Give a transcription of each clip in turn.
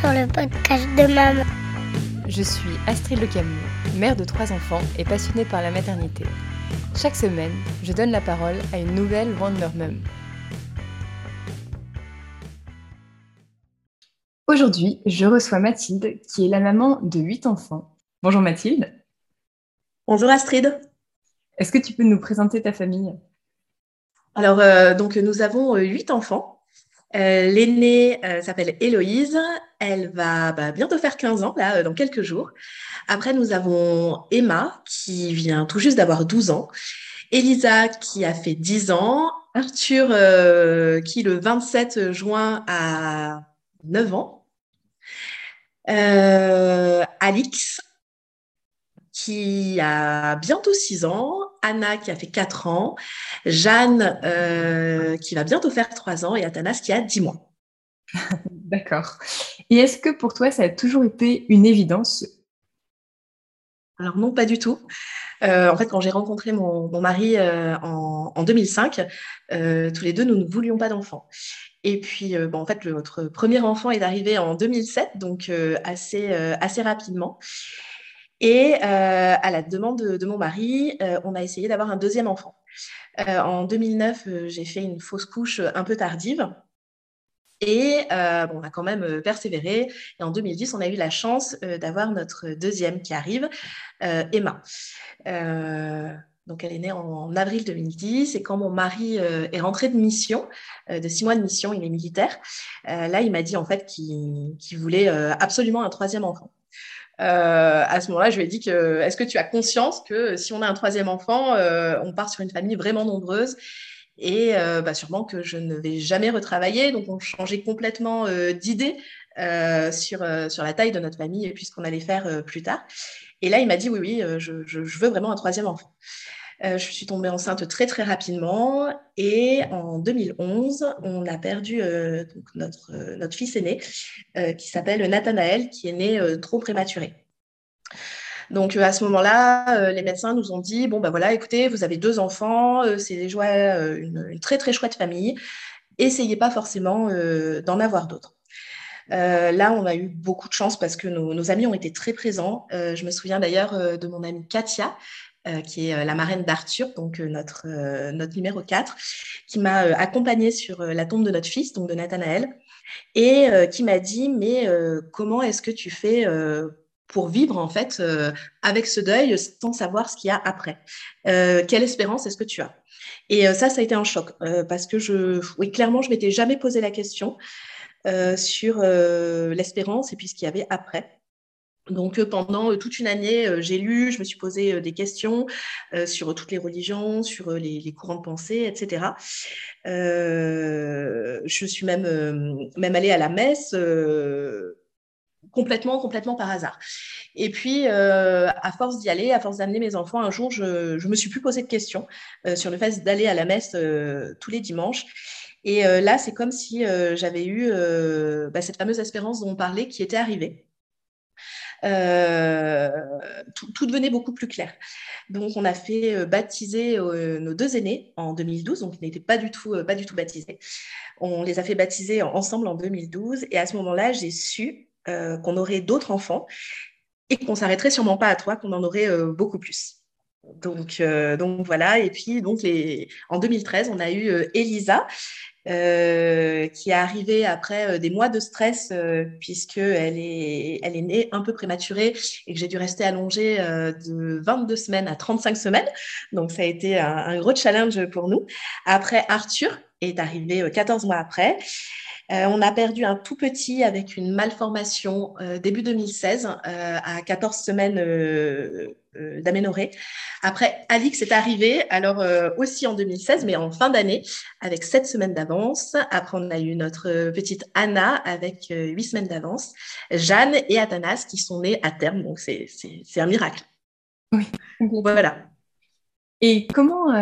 sur le podcast de maman. Je suis Astrid Le Camus, mère de trois enfants et passionnée par la maternité. Chaque semaine, je donne la parole à une nouvelle Wonder Mum. Aujourd'hui, je reçois Mathilde, qui est la maman de huit enfants. Bonjour Mathilde. Bonjour Astrid. Est-ce que tu peux nous présenter ta famille? Alors, euh, donc, nous avons euh, huit enfants. Euh, l'aînée euh, s'appelle Héloïse. Elle va bah, bientôt faire 15 ans, là, euh, dans quelques jours. Après, nous avons Emma, qui vient tout juste d'avoir 12 ans. Elisa, qui a fait 10 ans. Arthur, qui le 27 juin a 9 ans. Alix, qui a bientôt 6 ans, Anna qui a fait 4 ans, Jeanne euh, qui va bientôt faire 3 ans et Athanas qui a 10 mois. D'accord. Et est-ce que pour toi, ça a toujours été une évidence? Alors non, pas du tout. Euh, en fait, quand j'ai rencontré mon, mari euh, en, 2005, tous les deux, nous ne voulions pas d'enfants. Et puis, bon, en fait, notre premier enfant est arrivé en 2007, donc assez, assez rapidement. Et euh, à la demande de, mon mari, euh, on a essayé d'avoir un deuxième enfant. Euh, en 2009, j'ai fait une fausse couche un peu tardive. Et on a quand même persévéré. Et en 2010, on a eu la chance d'avoir notre deuxième qui arrive, Emma. donc, elle est née en, avril 2010. Et quand mon mari est rentré de mission, de six mois de mission, il est militaire, là, il m'a dit en fait qu'il voulait absolument un troisième enfant. Euh, à ce moment-là, je lui ai dit que est-ce que tu as conscience que si on a un troisième enfant, euh, on part sur une famille vraiment nombreuse et euh, bah, sûrement que je ne vais jamais retravailler. Donc, on changeait complètement d'idée sur, sur la taille de notre famille et puis ce qu'on allait faire plus tard. Et là, il m'a dit oui, oui, je, je, veux vraiment un troisième enfant. Je suis tombée enceinte très très rapidement et en 2011, on a perdu notre, notre fils aîné qui s'appelle Nathanaël, qui est né trop prématuré. Donc à ce moment-là, les médecins nous ont dit bon ben voilà, écoutez, vous avez deux enfants, c'est déjà une, très très chouette famille. Essayez pas forcément d'en avoir d'autres. là, on a eu beaucoup de chance parce que nos amis ont été très présents. je me souviens d'ailleurs de mon amie Katia, euh, qui est euh, la marraine d'Arthur, donc euh, notre, notre numéro 4, qui m'a accompagnée sur la tombe de notre fils, donc de Nathanaël, et qui m'a dit, mais comment est-ce que tu fais pour vivre en fait avec ce deuil sans savoir ce qu'il y a après? Quelle espérance est-ce que tu as? Et ça, ça a été un choc, parce que je, oui, clairement, je m'étais jamais posé la question sur l'espérance et puis ce qu'il y avait après. Donc euh, pendant euh, toute une année, euh, j'ai lu, je me suis posé des questions sur toutes les religions, sur les, courants de pensée, etc. je suis même, même allée à la messe complètement, complètement par hasard. Et puis, à force d'y aller, à force d'amener mes enfants, un jour, je ne me suis plus posé de questions sur le fait d'aller à la messe tous les dimanches. Et là, c'est comme si j'avais eu bah, cette fameuse espérance dont on parlait qui était arrivée. Euh, tout, devenait beaucoup plus clair. Donc, on a fait euh, baptiser euh, nos deux aînés en 2012, donc ils n'étaient pas du tout, pas du tout baptisés. On les a fait baptiser ensemble en 2012, et à ce moment-là, j'ai su qu'on aurait d'autres enfants et qu'on s'arrêterait sûrement pas à trois, qu'on en aurait beaucoup plus. Donc, donc voilà. Et puis donc les... en 2013, on a eu Elisa euh, qui est arrivée après euh, des mois de stress euh, puisqu'elle est, elle est née un peu prématurée et que j'ai dû rester allongée de 22 semaines à 35 semaines. Donc ça a été un, gros challenge pour nous. Après, Arthur est arrivé 14 mois après. Euh, on a perdu un tout petit avec une malformation euh, début 2016 euh, à 14 semaines d'aménorrhée. Après, Alix est arrivé, alors aussi en 2016, mais en fin d'année, avec 7 semaines d'avance. Après, on a eu notre petite Anna avec 8 semaines d'avance. Jeanne et Athanas qui sont nés à terme, donc c'est un miracle. Oui. Voilà. Et comment,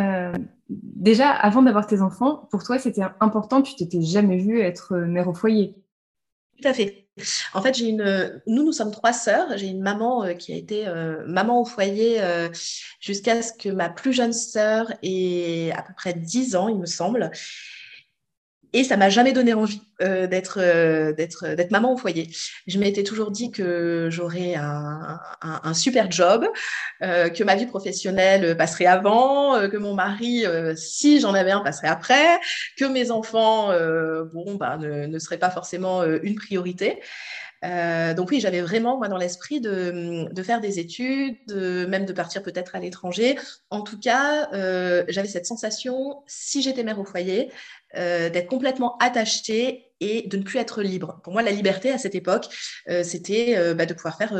déjà, avant d'avoir tes enfants, pour toi, c'était important, tu t'étais jamais vue être euh, mère au foyer? Tout à fait. En fait, j'ai une. Nous, nous sommes trois sœurs. J'ai une maman euh, qui a été euh, maman au foyer jusqu'à ce que ma plus jeune sœur ait à peu près 10 ans, il me semble. Et ça m'a jamais donné envie euh, d'être euh, d'être d'être maman au foyer. Je m'étais toujours dit que j'aurais un, un, super job, euh, que ma vie professionnelle passerait avant, que mon mari, si j'en avais un, passerait après, que mes enfants, bon, bah, ne, ne seraient pas forcément une priorité. Euh, donc oui, j'avais vraiment moi dans l'esprit de, de, faire des études, de, même de partir peut-être à l'étranger. En tout cas, euh, j'avais cette sensation, si j'étais mère au foyer, euh, d'être complètement attachée et de ne plus être libre. Pour moi, la liberté à cette époque, euh, c'était bah, de pouvoir faire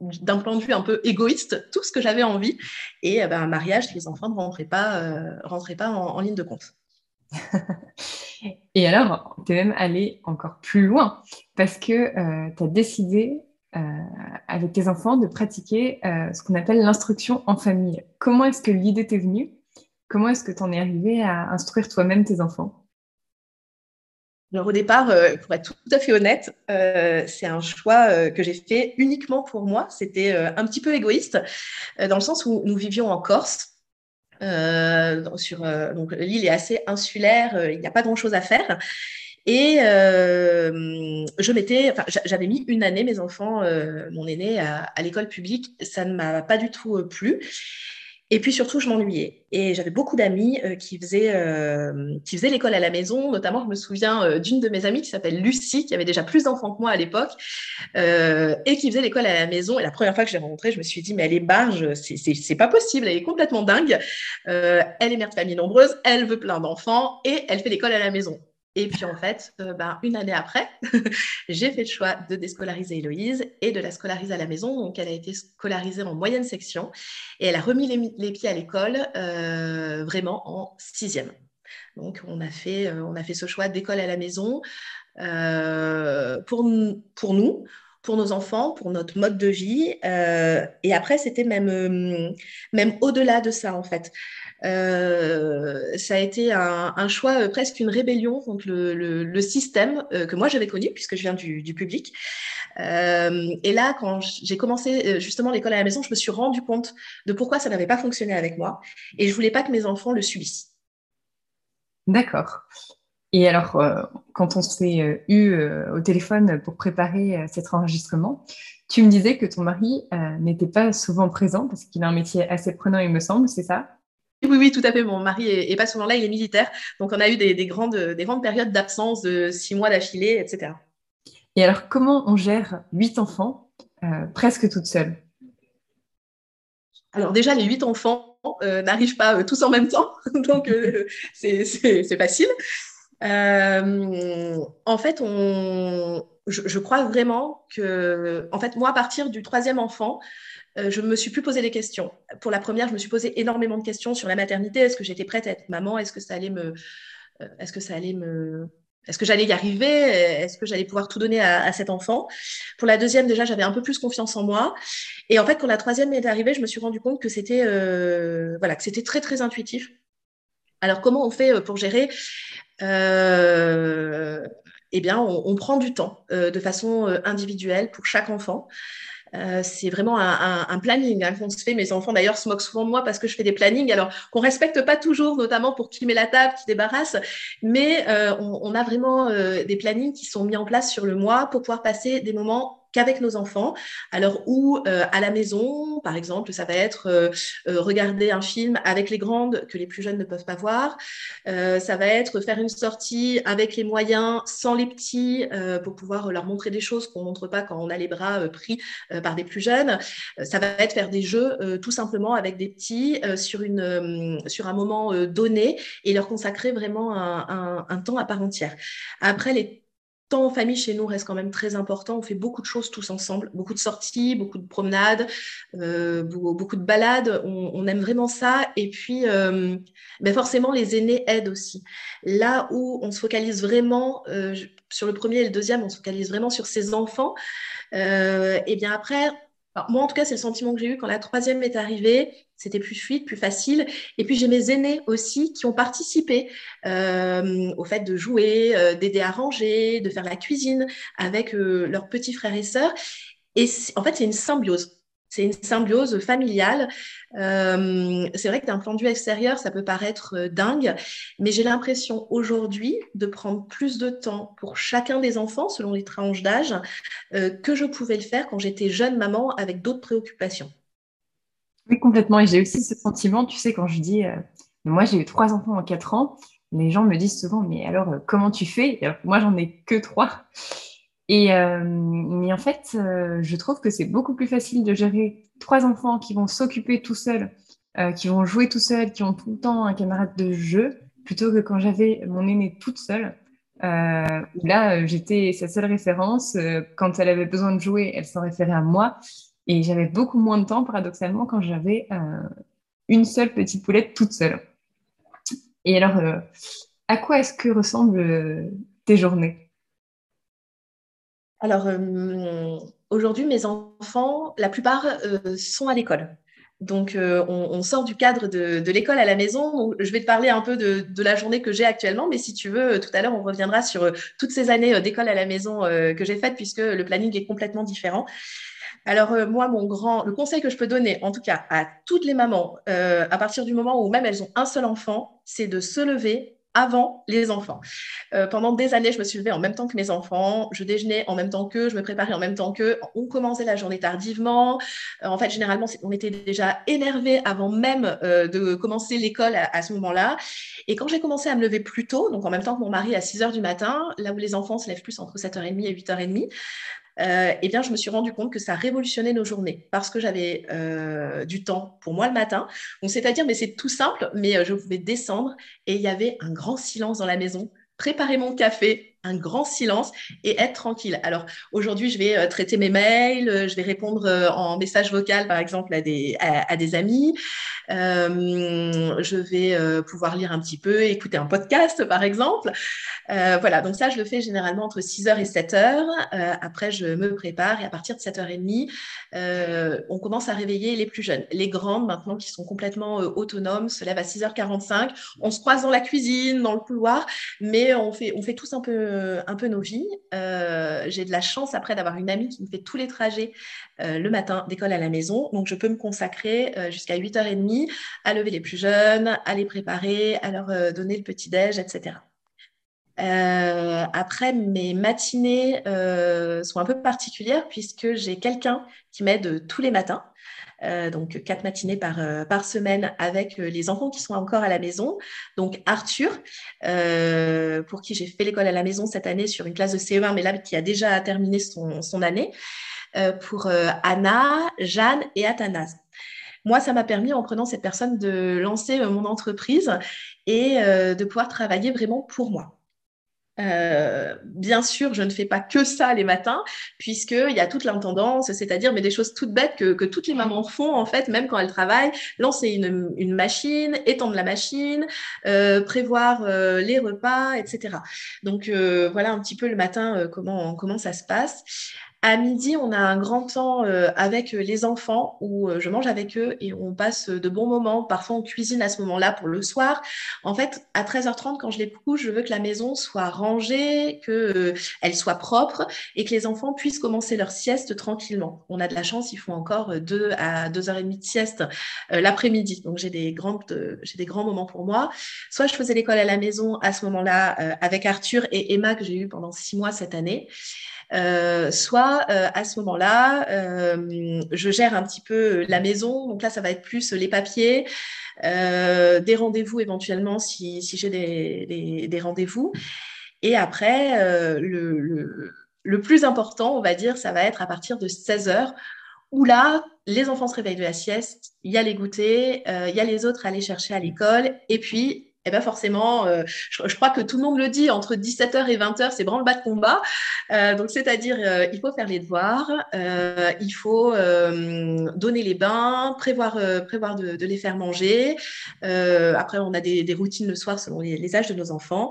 d'un point de vue un peu égoïste tout ce que j'avais envie. Et bah, un mariage, les enfants ne rentraient pas, en ligne de compte. Et alors, tu es même allé encore plus loin parce que euh, tu as décidé euh, avec tes enfants de pratiquer euh, ce qu'on appelle l'instruction en famille. Comment est-ce que l'idée t'est venue? Comment est-ce que tu en es arrivé à instruire toi-même tes enfants? Alors au départ, pour être tout à fait honnête, c'est un choix que j'ai fait uniquement pour moi. C'était un petit peu égoïste, dans le sens où nous vivions en Corse euh, sur, euh, donc l'île est assez insulaire, euh, il n'y a pas grand-chose à faire. Et je m'étais, enfin, j'avais mis une année mes enfants, mon aîné, à, à l'école publique. Ça ne m'a pas du tout plu. Et puis surtout, je m'ennuyais. Et j'avais beaucoup d'amis euh, qui faisaient, euh, faisaient l'école à la maison. Notamment, je me souviens euh, d'une de mes amies qui s'appelle Lucie, qui avait déjà plus d'enfants que moi à l'époque, et qui faisait l'école à la maison. Et la première fois que je l'ai rencontrée, je me suis dit, mais elle est barge, c'est pas possible, elle est complètement dingue. elle est mère de famille nombreuse, elle veut plein d'enfants, et elle fait l'école à la maison. Et puis en fait, euh, ben, une année après, j'ai fait le choix de déscolariser Héloïse et de la scolariser à la maison. Donc elle a été scolarisée en moyenne section et elle a remis les, pieds à l'école euh, vraiment en sixième. Donc on a fait, euh, on a fait ce choix d'école à la maison pour, pour nous, pour nos enfants, pour notre mode de vie. et après, c'était même, même au-delà de ça, en fait. Euh, ça a été un, choix, euh, presque une rébellion contre le, système euh, que moi j'avais connu, puisque je viens du, public. et là, quand j'ai commencé justement l'école à la maison, je me suis rendu compte de pourquoi ça n'avait pas fonctionné avec moi. Et je voulais pas que mes enfants le subissent. D'accord. Et alors, quand on s'est eu au téléphone pour préparer cet enregistrement, tu me disais que ton mari n'était pas souvent présent parce qu'il a un métier assez prenant, il me semble, c'est ça? Oui, oui, tout à fait. Mon mari est, pas souvent là, il est militaire. Donc, on a eu des, grandes, des grandes périodes d'absence de six mois d'affilée, etc. Et alors, comment on gère huit enfants euh, presque toute seule Alors, déjà, les huit enfants euh, n'arrivent pas euh, tous en même temps. Donc, c'est facile. en fait, on, je, je, crois vraiment que, en fait, moi, à partir du troisième enfant, euh, je me suis plus posé des questions. Pour la première, je me suis posé énormément de questions sur la maternité. Est-ce que j'étais prête à être maman? Est-ce que ça allait me, euh, est-ce que ça allait me, est-ce que j'allais y arriver? Est-ce que j'allais pouvoir tout donner à, cet enfant? Pour la deuxième, déjà, j'avais un peu plus confiance en moi. Et en fait, quand la troisième est arrivée, je me suis rendu compte que c'était, euh, voilà, que c'était très très intuitif. Alors, comment on fait pour gérer? Eh bien, on, prend du temps de façon individuelle pour chaque enfant. Euh, c'est vraiment un, planning hein, qu'on se fait. Mes enfants d'ailleurs se moquent souvent de moi parce que je fais des plannings, alors qu'on respecte pas toujours, notamment pour qui met la table, qui débarrasse. Mais euh, on, a vraiment euh, des plannings qui sont mis en place sur le mois pour pouvoir passer des moments qu'avec nos enfants. Alors, ou euh, à la maison, par exemple, ça va être euh, euh, regarder un film avec les grandes que les plus jeunes ne peuvent pas voir. ça va être faire une sortie avec les moyens, sans les petits, pour pouvoir leur montrer des choses qu'on ne montre pas quand on a les bras pris par des plus jeunes. ça va être faire des jeux tout simplement avec des petits sur, une, sur un moment donné et leur consacrer vraiment un, un, un temps à part entière. Après, les temps en famille chez nous reste quand même très important. On fait beaucoup de choses tous ensemble, beaucoup de sorties, beaucoup de promenades, euh, beaucoup de balades. On, aime vraiment ça. Et puis, euh, ben forcément, les aînés aident aussi. Là où on se focalise vraiment euh, sur le premier et le deuxième, on se focalise vraiment sur ses enfants. et bien après, moi, en tout cas, c'est le sentiment que j'ai eu quand la troisième est arrivée. C'était plus fluide, plus facile. Et puis, j'ai mes aînés aussi qui ont participé euh, au fait de jouer, euh, d'aider à ranger, de faire la cuisine avec euh, leurs petits frères et sœurs. Et en fait, c'est une symbiose. C'est une symbiose familiale. Euh, c'est vrai que d'un point de vue extérieur, ça peut paraître euh, dingue, mais j'ai l'impression aujourd'hui de prendre plus de temps pour chacun des enfants selon les tranches d'âge euh, que je pouvais le faire quand j'étais jeune maman avec d'autres préoccupations. Oui, complètement. Et j'ai aussi ce sentiment, tu sais, quand je dis, moi j'ai eu trois enfants en quatre ans, les gens me disent souvent, mais alors comment tu fais? Moi j'en ai que trois. Et, euh, mais en fait, euh, je trouve que c'est beaucoup plus facile de gérer trois enfants qui vont s'occuper tout seuls, euh, qui vont jouer tout seuls, qui ont tout le temps un camarade de jeu, plutôt que quand j'avais mon aînée toute seule. là, j'étais sa seule référence. quand elle avait besoin de jouer, elle s'en référait à moi. Et j'avais beaucoup moins de temps, paradoxalement, quand j'avais une seule petite poulette toute seule. Et alors, à quoi est-ce que ressemblent tes journées? Alors, euh, aujourd'hui, mes enfants, la plupart euh, sont à l'école. Donc, euh, on, sort du cadre de, l'école à la maison. je vais te parler un peu de, la journée que j'ai actuellement, mais si tu veux, tout à l'heure, on reviendra sur toutes ces années d'école à la maison que j'ai faites, puisque le planning est complètement différent. Alors, moi, mon grand, le conseil que je peux donner, en tout cas à toutes les mamans, à partir du moment où même elles ont un seul enfant, c'est de se lever avant les enfants. Euh, pendant des années, je me suis levée en même temps que mes enfants, je déjeunais en même temps qu'eux, je me préparais en même temps qu'eux, on commençait la journée tardivement. Euh, en fait, généralement, on était déjà énervé avant même euh, de commencer l'école à, ce moment-là. Et quand j'ai commencé à me lever plus tôt, donc en même temps que mon mari à 6 heures du matin, là où les enfants se lèvent plus entre 7h30 et 8h30, euh, eh bien, je me suis rendu compte que ça révolutionnait nos journées parce que j'avais euh, du temps pour moi le matin. Donc, c'est-à-dire, mais c'est tout simple, mais euh, je pouvais descendre et il y avait un grand silence dans la maison, préparer mon café, un grand silence et être tranquille. Alors aujourd'hui, je vais euh, traiter mes mails, euh, je vais répondre euh, en message vocal, par exemple, à des, à, des amis. je vais pouvoir lire un petit peu, écouter un podcast, par exemple. voilà, donc ça, je le fais généralement entre 6h et 7h. après, je me prépare et à partir de 7h30, on commence à réveiller les plus jeunes. Les grandes, maintenant, qui sont complètement autonomes, se lèvent à 6h45. On se croise dans la cuisine, dans le couloir, mais on fait, on fait tous un peu un peu nos vies. Euh, j'ai de la chance après d'avoir une amie qui me fait tous les trajets euh, le matin d'école à la maison. Donc, je peux me consacrer euh, jusqu'à 8h30 à lever les plus jeunes, à les préparer, à leur donner le petit-déj, etc. après, mes matinées sont un peu particulières puisque j'ai quelqu'un qui m'aide tous les matins. Euh, donc quatre matinées par, euh, par semaine avec euh, les enfants qui sont encore à la maison. Donc Arthur, pour qui j'ai fait l'école à la maison cette année sur une classe de CE1, mais là qui a déjà terminé son, son année. pour Anna, Jeanne et Athanas. Moi, ça m'a permis, en prenant cette personne, de lancer mon entreprise et de pouvoir travailler vraiment pour moi. Euh, bien sûr, je ne fais pas que ça les matins, puisqu'il y a toute l'intendance, c'est-à-dire mais des choses toutes bêtes que, toutes les mamans font, en fait, même quand elles travaillent, lancer une, machine, étendre la machine, euh, prévoir euh, les repas, etc. Donc voilà un petit peu le matin comment, comment ça se passe. À midi, on a un grand temps euh, avec les enfants où euh, je mange avec eux et on passe de bons moments. Parfois, on cuisine à ce moment-là pour le soir. En fait, à 13h30, quand je les couche, je veux que la maison soit rangée, qu'elle euh, soit propre et que les enfants puissent commencer leur sieste tranquillement. On a de la chance, ils font encore 2 à 2h30 de sieste l'après-midi. Donc, j'ai des, j'ai des grands moments pour moi. Soit je faisais l'école à la maison à ce moment-là avec Arthur et Emma que j'ai eu pendant six mois cette année. Euh, soit euh, à ce moment-là, euh, je gère un petit peu la maison. Donc là, ça va être plus les papiers, des rendez-vous éventuellement si, j'ai des, rendez-vous. Et après, le, le, plus important, on va dire, ça va être à partir de 16 heures où là, les enfants se réveillent de la sieste, il y a les goûters, il y a les autres à aller chercher à l'école, et puis eh ben forcément, euh, je, crois que tout le monde le dit, entre 17h et 20h, c'est branle-bas de combat. Euh, donc, c'est-à-dire, euh, il faut faire les devoirs, il faut donner les bains, prévoir, prévoir de, les faire manger. après, on a des, routines le soir selon les âges de nos enfants.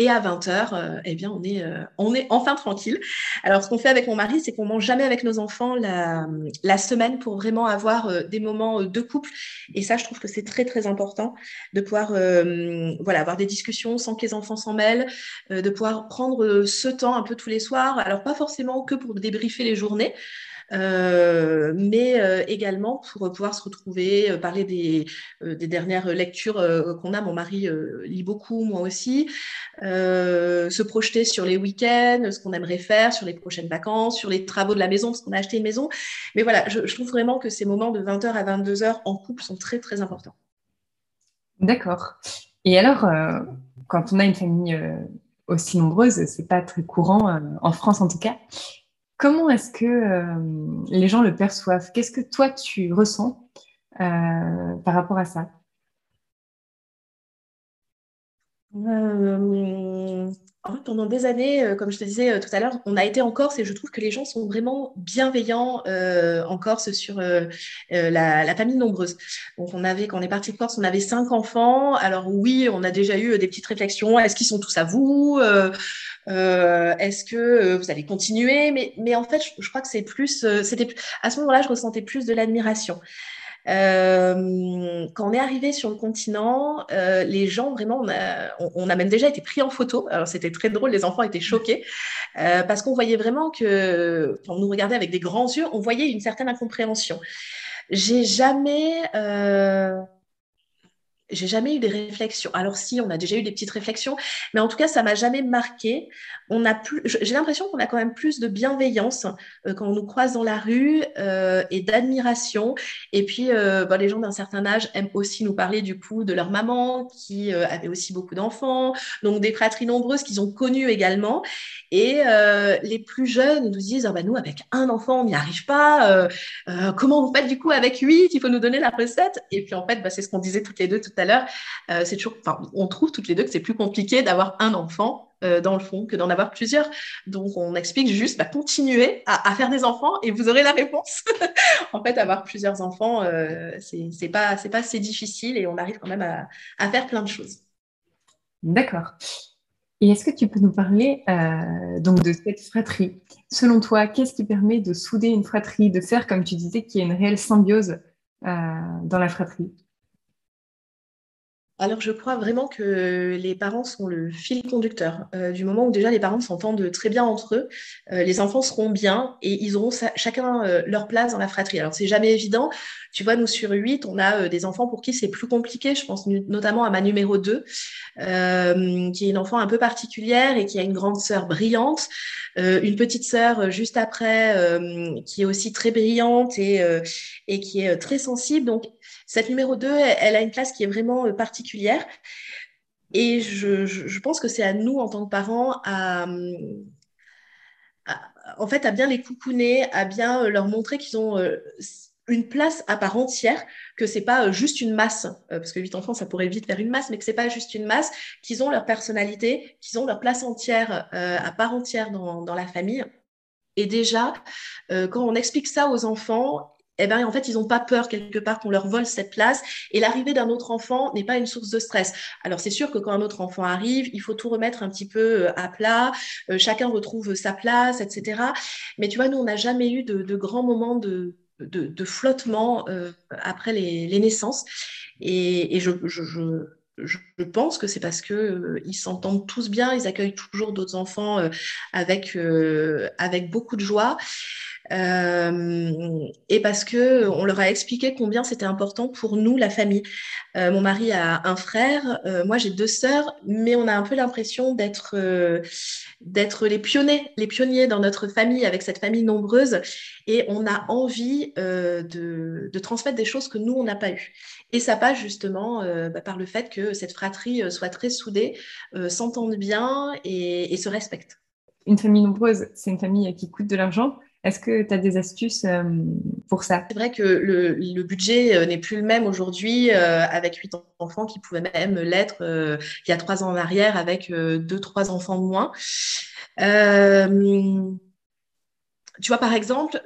Et à 20h, euh, eh bien, on est, euh, on est enfin tranquille. Alors, ce qu'on fait avec mon mari, c'est qu'on mange jamais avec nos enfants la, la semaine pour vraiment avoir euh, des moments de couple. Et ça, je trouve que c'est très, très important de pouvoir voilà, avoir des discussions sans que les enfants s'en mêlent, de pouvoir prendre ce temps un peu tous les soirs. Alors, pas forcément que pour débriefer les journées, mais également pour pouvoir se retrouver, parler des, dernières lectures qu'on a. Mon mari lit beaucoup, moi aussi. se projeter sur les week-ends, ce qu'on aimerait faire, sur les prochaines vacances, sur les travaux de la maison, parce qu'on a acheté une maison. Mais voilà, je, trouve vraiment que ces moments de 20h à 22h en couple sont très, très importants. D'accord. Et alors, euh, quand on a une famille euh, aussi nombreuse, c'est pas très courant, euh, en France en tout cas, comment est-ce que les gens le perçoivent? Qu'est-ce que toi tu ressens par rapport à ça? Pendant des années, euh, comme je te disais euh, tout à l'heure, on a été en Corse et je trouve que les gens sont vraiment bienveillants euh, en Corse sur la, famille nombreuse. Donc, on avait, quand on est parti de Corse, on avait cinq enfants. Alors oui, on a déjà eu des petites réflexions. Est-ce qu'ils sont tous à vous Est-ce que vous allez continuer? Mais, en fait, je, crois que c'est plus, à ce moment-là, je ressentais plus de l'admiration. Euh, quand on est arrivé sur le continent, euh, les gens vraiment, on a, même déjà été pris en photo. Alors c'était très drôle, les enfants étaient choqués euh, parce qu'on voyait vraiment que, quand on nous regardait avec des grands yeux, on voyait une certaine incompréhension. J'ai jamais j'ai jamais eu des réflexions. Alors si, on a déjà eu des petites réflexions, mais en tout cas, ça m'a jamais marqué. On a plus, j'ai l'impression qu'on a quand même plus de bienveillance euh, quand on nous croise dans la rue euh, et d'admiration. Et puis, euh, bah, les gens d'un certain âge aiment aussi nous parler du coup de leur maman qui avait aussi beaucoup d'enfants, donc des fratries nombreuses qu'ils ont connues également. Et les plus jeunes nous disent, ah, bah, nous avec un enfant, on n'y arrive pas. comment vous faites du coup avec huit? Il faut nous donner la recette. Et puis en fait, bah, c'est ce qu'on disait toutes les deux l'heure, euh, on trouve toutes les deux que c'est plus compliqué d'avoir un enfant euh, dans le fond que d'en avoir plusieurs. Donc, on explique juste, bah, continuez à, faire des enfants et vous aurez la réponse. en fait, avoir plusieurs enfants, euh, c'est pas, c'est pas difficile et on arrive quand même à, à faire plein de choses. D'accord. Et est-ce que tu peux nous parler donc de cette fratrie? Selon toi, qu'est-ce qui permet de souder une fratrie, de faire, comme tu disais, qu'il y ait une réelle symbiose dans la fratrie? Alors, je crois vraiment que les parents sont le fil conducteur. Euh, du moment où déjà les parents s'entendent très bien entre eux, euh, les enfants seront bien et ils auront chacun euh, leur place dans la fratrie. Alors, c'est jamais évident. Tu vois, nous, sur huit, on a des enfants pour qui c'est plus compliqué. Je pense notamment à ma numéro 2, qui est une enfant un peu particulière et qui a une grande sœur brillante, une petite sœur juste après, qui est aussi très brillante et, qui est très sensible. Cette numéro 2, elle, a une place qui est vraiment euh, particulière. Et je, pense que c'est à nous, en tant que parents, à, en fait, à bien les coucouner, à bien euh, leur montrer qu'ils ont euh, une place à part entière, que c'est pas juste une masse, parce que 8 enfants, ça pourrait vite faire une masse, mais que c'est pas juste une masse, qu'ils ont leur personnalité, qu'ils ont leur place entière, à part entière dans, la famille. Et déjà, quand on explique ça aux enfants, eh ben, en fait, ils n'ont pas peur quelque part qu'on leur vole cette place. Et l'arrivée d'un autre enfant n'est pas une source de stress. Alors, c'est sûr que quand un autre enfant arrive, il faut tout remettre un petit peu euh, à plat. Euh, chacun retrouve sa place, etc. Mais tu vois, nous, on n'a jamais eu de, grands moments de, de, flottement euh, après les, naissances. Et, je, je, pense que c'est parce que ils s'entendent tous bien, ils accueillent toujours d'autres enfants avec, avec beaucoup de joie. Euh, et parce que on leur a expliqué combien c'était important pour nous, la famille. Euh, mon mari a un frère, euh, moi j'ai deux sœurs, mais on a un peu l'impression d'être d'être les pionniers, les pionniers dans notre famille avec cette famille nombreuse, et on a envie de, transmettre des choses que nous on n'a pas eu. Et ça passe justement bah, par le fait que cette fratrie soit très soudée, s'entende bien et, et se respecte. Une famille nombreuse, c'est une famille qui coûte de l'argent. Est-ce que tu as des astuces euh, pour ça? C'est vrai que le, budget euh, n'est plus le même aujourd'hui euh, avec huit enfants qui pouvaient même l'être il y a trois ans en arrière avec deux, trois enfants moins. tu vois, par exemple,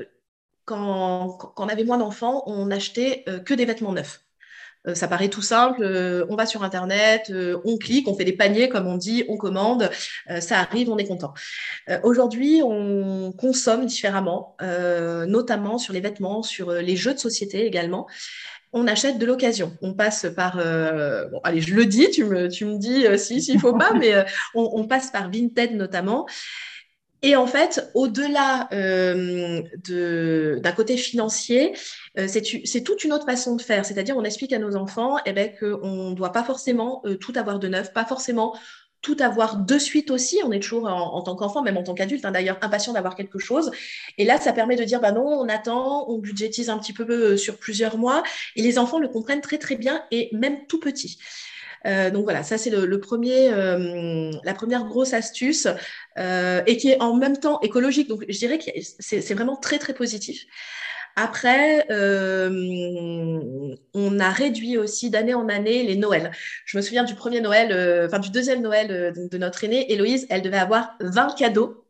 quand on avait moins d'enfants, on n'achetait que des vêtements neufs. Euh, ça paraît tout simple, euh, on va sur Internet, euh, on clique, on fait des paniers, comme on dit, on commande, ça arrive, on est content. Aujourd'hui, on consomme différemment, notamment sur les vêtements, sur les jeux de société également on achète de l'occasion. On passe par, bon, allez, je le dis, tu me, tu me dis si, s'il faut pas, mais on, on, passe par Vinted notamment. Et en fait, au-delà euh, d'un côté financier, euh, c'est toute une autre façon de faire. C'est-à-dire, on explique à nos enfants eh ben, qu'on ne doit pas forcément euh, tout avoir de neuf, pas forcément tout avoir de suite aussi. On est toujours en, tant qu'enfant, même en tant qu'adulte, hein, d'ailleurs, impatient d'avoir quelque chose. Et là, ça permet de dire, bah non, on attend, on budgétise un petit peu euh, sur plusieurs mois. Et les enfants le comprennent très, très bien et même tout petit. Euh, donc voilà, ça c'est le, premier, euh, la première grosse astuce euh, et qui est en même temps écologique. Donc je dirais que c'est vraiment très très positif. Après, on a réduit aussi d'année en année les Noëls. Je me souviens du premier Noël, enfin du deuxième Noël de, notre aînée, Héloïse, elle devait avoir 20 cadeaux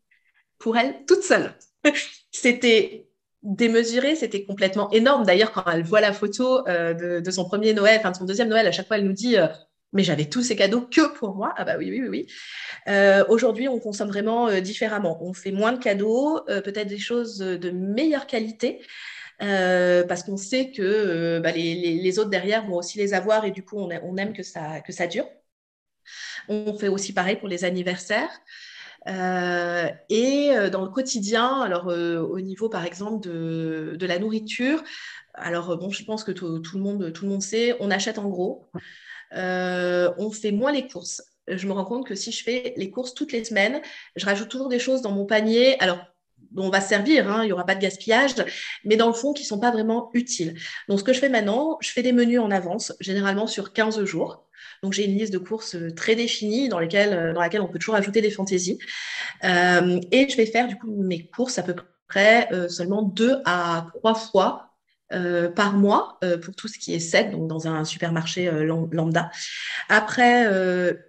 pour elle toute seule. c'était démesuré, c'était complètement énorme. D'ailleurs, quand elle voit la photo de, son premier Noël, enfin de son deuxième Noël, à chaque fois, elle nous dit mais j'avais tous ces cadeaux que pour moi. Ah bah oui, oui, oui. Euh, aujourd'hui, on consomme vraiment euh, différemment. On fait moins de cadeaux, euh, peut-être des choses de meilleure qualité. parce qu'on sait que bah, les, autres derrière vont aussi les avoir et du coup, on, aime que ça, que ça dure. On fait aussi pareil pour les anniversaires. et dans le quotidien, alors au niveau par exemple de, de la nourriture, alors bon, je pense que le monde, tout le monde sait, on achète en gros. Euh, on fait moins les courses. Je me rends compte que si je fais les courses toutes les semaines, je rajoute toujours des choses dans mon panier. Alors, on va servir, hein, il n'y aura pas de gaspillage, mais dans le fond, qui ne sont pas vraiment utiles. Donc, ce que je fais maintenant, je fais des menus en avance, généralement sur 15 jours. Donc, j'ai une liste de courses très définie dans, lesquelles, dans laquelle on peut toujours ajouter des fantaisies. Euh, et je vais faire, du coup, mes courses à peu près euh, seulement deux à trois fois euh, par mois euh, pour tout ce qui est sec, donc dans un supermarché euh, lambda. Après,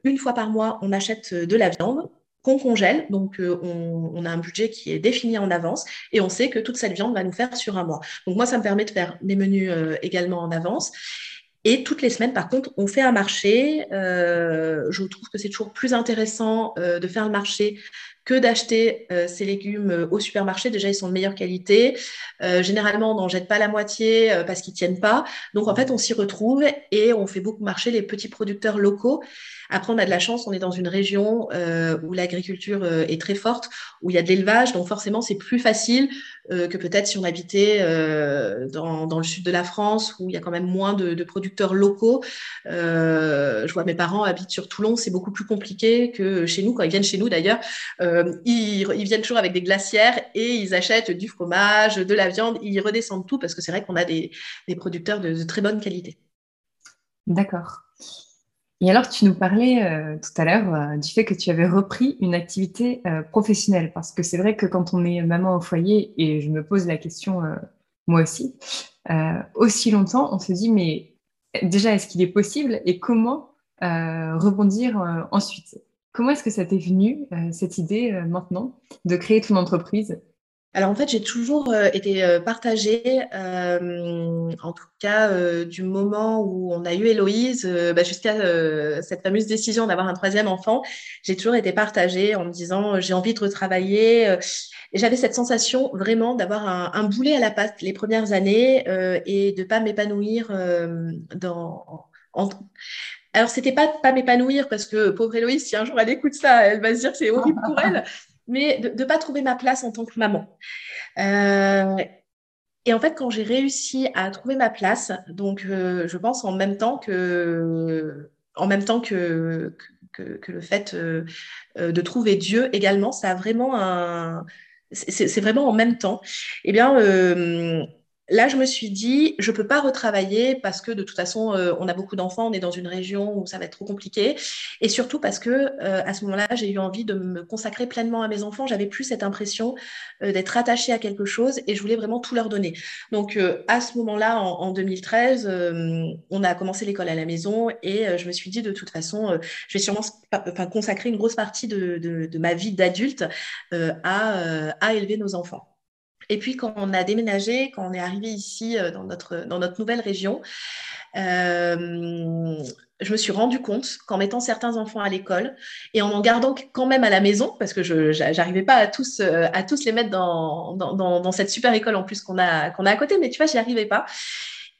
une fois par mois, on achète de la viande qu'on congèle. Donc, on, a un budget qui est défini en avance et on sait que toute cette viande va nous faire sur un mois. Donc, moi, ça me permet de faire mes menus également en avance. Et toutes les semaines, par contre, on fait un marché. je trouve que c'est toujours plus intéressant de faire le marché que d'acheter euh, ces légumes euh, au supermarché. Déjà, ils sont de meilleure qualité. Euh, généralement, on n'en jette pas la moitié parce qu'ils tiennent pas. Donc, en fait, on s'y retrouve et on fait beaucoup marcher les petits producteurs locaux. Après, on a de la chance, on est dans une région où l'agriculture est très forte, où il y a de l'élevage. Donc, forcément, c'est plus facile que peut-être si on habitait dans, le sud de la France, où il y a quand même moins de, producteurs locaux. je vois mes parents habitent sur Toulon, c'est beaucoup plus compliqué que chez nous, quand ils viennent chez nous d'ailleurs. Euh, ils, viennent toujours avec des glacières et ils achètent du fromage, de la viande, ils redescendent tout parce que c'est vrai qu'on a des, producteurs de, très bonne qualité. D'accord. Et alors, tu nous parlais euh, tout à l'heure euh, du fait que tu avais repris une activité professionnelle, parce que c'est vrai que quand on est maman au foyer, et je me pose la question moi aussi, aussi longtemps, on se dit, mais déjà, est-ce qu'il est possible et comment rebondir ensuite? Comment est-ce que ça t'est venu, euh, cette idée euh, maintenant de créer ton entreprise? Alors en fait, j'ai toujours euh, été partagée, en tout cas du moment où on a eu Héloïse bah, jusqu'à cette fameuse décision d'avoir un troisième enfant, j'ai toujours été partagée en me disant j'ai envie de retravailler. et j'avais cette sensation vraiment d'avoir un, boulet à la patte les premières années et de pas m'épanouir dans en, alors, c'était pas pas m'épanouir parce que pauvre Héloïse, si un jour elle écoute ça, elle va se dire c'est horrible pour elle, mais de ne pas trouver ma place en tant que maman. Euh, et en fait, quand j'ai réussi à trouver ma place, donc euh, je pense en même temps que, en même temps que, que, le fait euh, de trouver Dieu également, ça a vraiment un, c'est vraiment en même temps. Eh bien, Là, je me suis dit, je ne peux pas retravailler parce que de toute façon, euh, on a beaucoup d'enfants, on est dans une région où ça va être trop compliqué. Et surtout parce que euh, à ce moment-là, j'ai eu envie de me consacrer pleinement à mes enfants. J'avais plus cette impression euh, d'être attachée à quelque chose et je voulais vraiment tout leur donner. Donc, à ce moment-là, en, 2013, on a commencé l'école à la maison et je me suis dit, de toute façon, je vais sûrement consacrer une grosse partie de, ma vie d'adulte à élever nos enfants. Et puis quand on a déménagé, quand on est arrivé ici euh, dans notre, dans notre nouvelle région, euh, je me suis rendu compte qu'en mettant certains enfants à l'école et en en gardant quand même à la maison, parce que je n'arrivais pas à tous, euh, à tous les mettre dans, dans, dans, cette super école en plus qu'on a, qu'on a à côté, mais tu vois, j'y arrivais pas.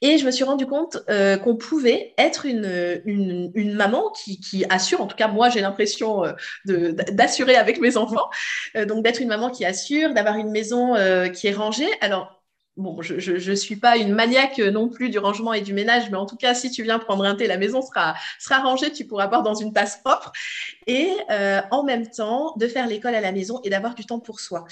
Et je me suis rendu compte euh, qu'on pouvait être une, maman qui, qui, assure, en tout cas moi j'ai l'impression euh, d'assurer avec mes enfants, euh, donc d'être une maman qui assure, d'avoir une maison qui est rangée. Alors bon, je ne suis pas une maniaque non plus du rangement et du ménage, mais en tout cas, si tu viens prendre un thé, la maison sera, sera rangée, tu pourras boire dans une tasse propre. Et euh, en même temps, de faire l'école à la maison et d'avoir du temps pour soi.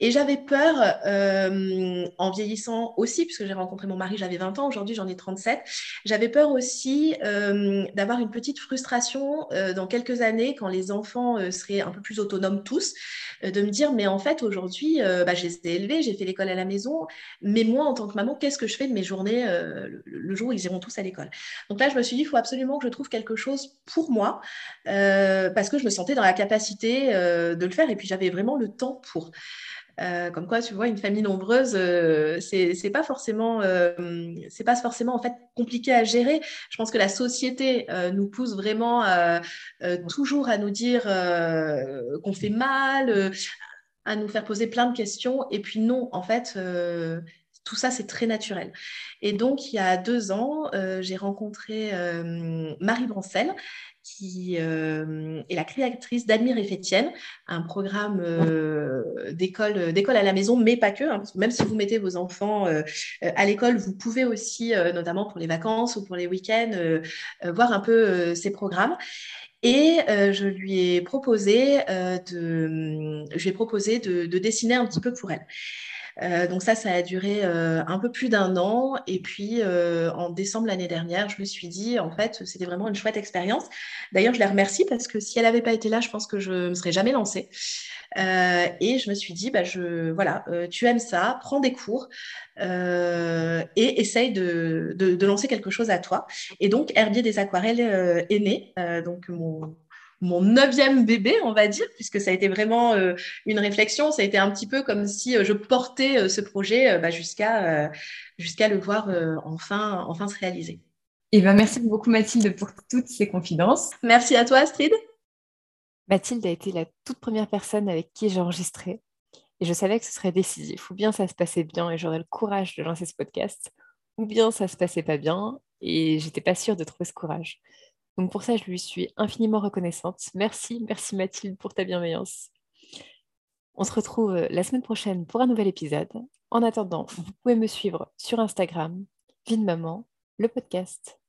Et j'avais peur, euh, en vieillissant aussi, puisque j'ai rencontré mon mari, j'avais 20 ans, aujourd'hui j'en ai 37, j'avais peur aussi euh, d'avoir une petite frustration dans quelques années, quand les enfants seraient un peu plus autonomes tous, de me dire, mais en fait, aujourd'hui, bah, je les ai j'ai fait l'école à la maison, mais moi, en tant que maman, qu'est-ce que je fais de mes journées euh, le, jour où ils iront tous à l'école? Donc là, je me suis dit, il faut absolument que je trouve quelque chose pour moi, euh, parce que je me sentais dans la capacité euh, de le faire, et puis j'avais vraiment le temps pour. comme quoi, tu vois, une famille nombreuse, c'est pas forcément, c'est pas forcément en fait compliqué à gérer. Je pense que la société nous pousse vraiment toujours à nous dire qu'on fait mal, à nous faire poser plein de questions. Et puis non, en fait, tout ça, c'est très naturel. Et donc, il y a deux ans, euh, j'ai rencontré euh, Marie Brancel, qui euh, est la créatrice d'Admire et Fétienne, un programme d'école, à la maison, mais pas que. Hein, même si vous mettez vos enfants à l'école, vous pouvez aussi, notamment pour les vacances ou pour les week-ends, voir un peu ces programmes. Et je lui ai proposé, de, dessiner un petit peu pour elle. Euh, donc ça, ça a duré euh, un peu plus d'un an. Et puis, euh, en décembre l'année dernière, je me suis dit, en fait, c'était vraiment une chouette expérience. D'ailleurs, je la remercie parce que si elle n'avait pas été là, je pense que je ne me serais jamais lancée. et je me suis dit, bah, je, voilà, tu aimes ça, prends des cours et essaye de, de, de, lancer quelque chose à toi. Et donc, Herbier des aquarelles est né. donc, mon mon neuvième bébé, on va dire, puisque ça a été vraiment euh, une réflexion. Ça a été un petit peu comme si euh, je portais euh, ce projet bah, jusqu'à jusqu'à le voir enfin, enfin se réaliser. Et eh ben, merci beaucoup Mathilde pour toutes ces confidences. Merci à toi Astrid. Mathilde a été la toute première personne avec qui j'ai enregistré et je savais que ce serait décisif. Ou bien ça se passait bien et j'aurais le courage de lancer ce podcast, ou bien ça se passait pas bien et j'étais pas sûre de trouver ce courage. Donc pour ça, je lui suis infiniment reconnaissante. Merci, merci Mathilde pour ta bienveillance. On se retrouve euh, la semaine prochaine pour un nouvel épisode. En attendant, vous pouvez me suivre sur Instagram, Vie Maman, le podcast.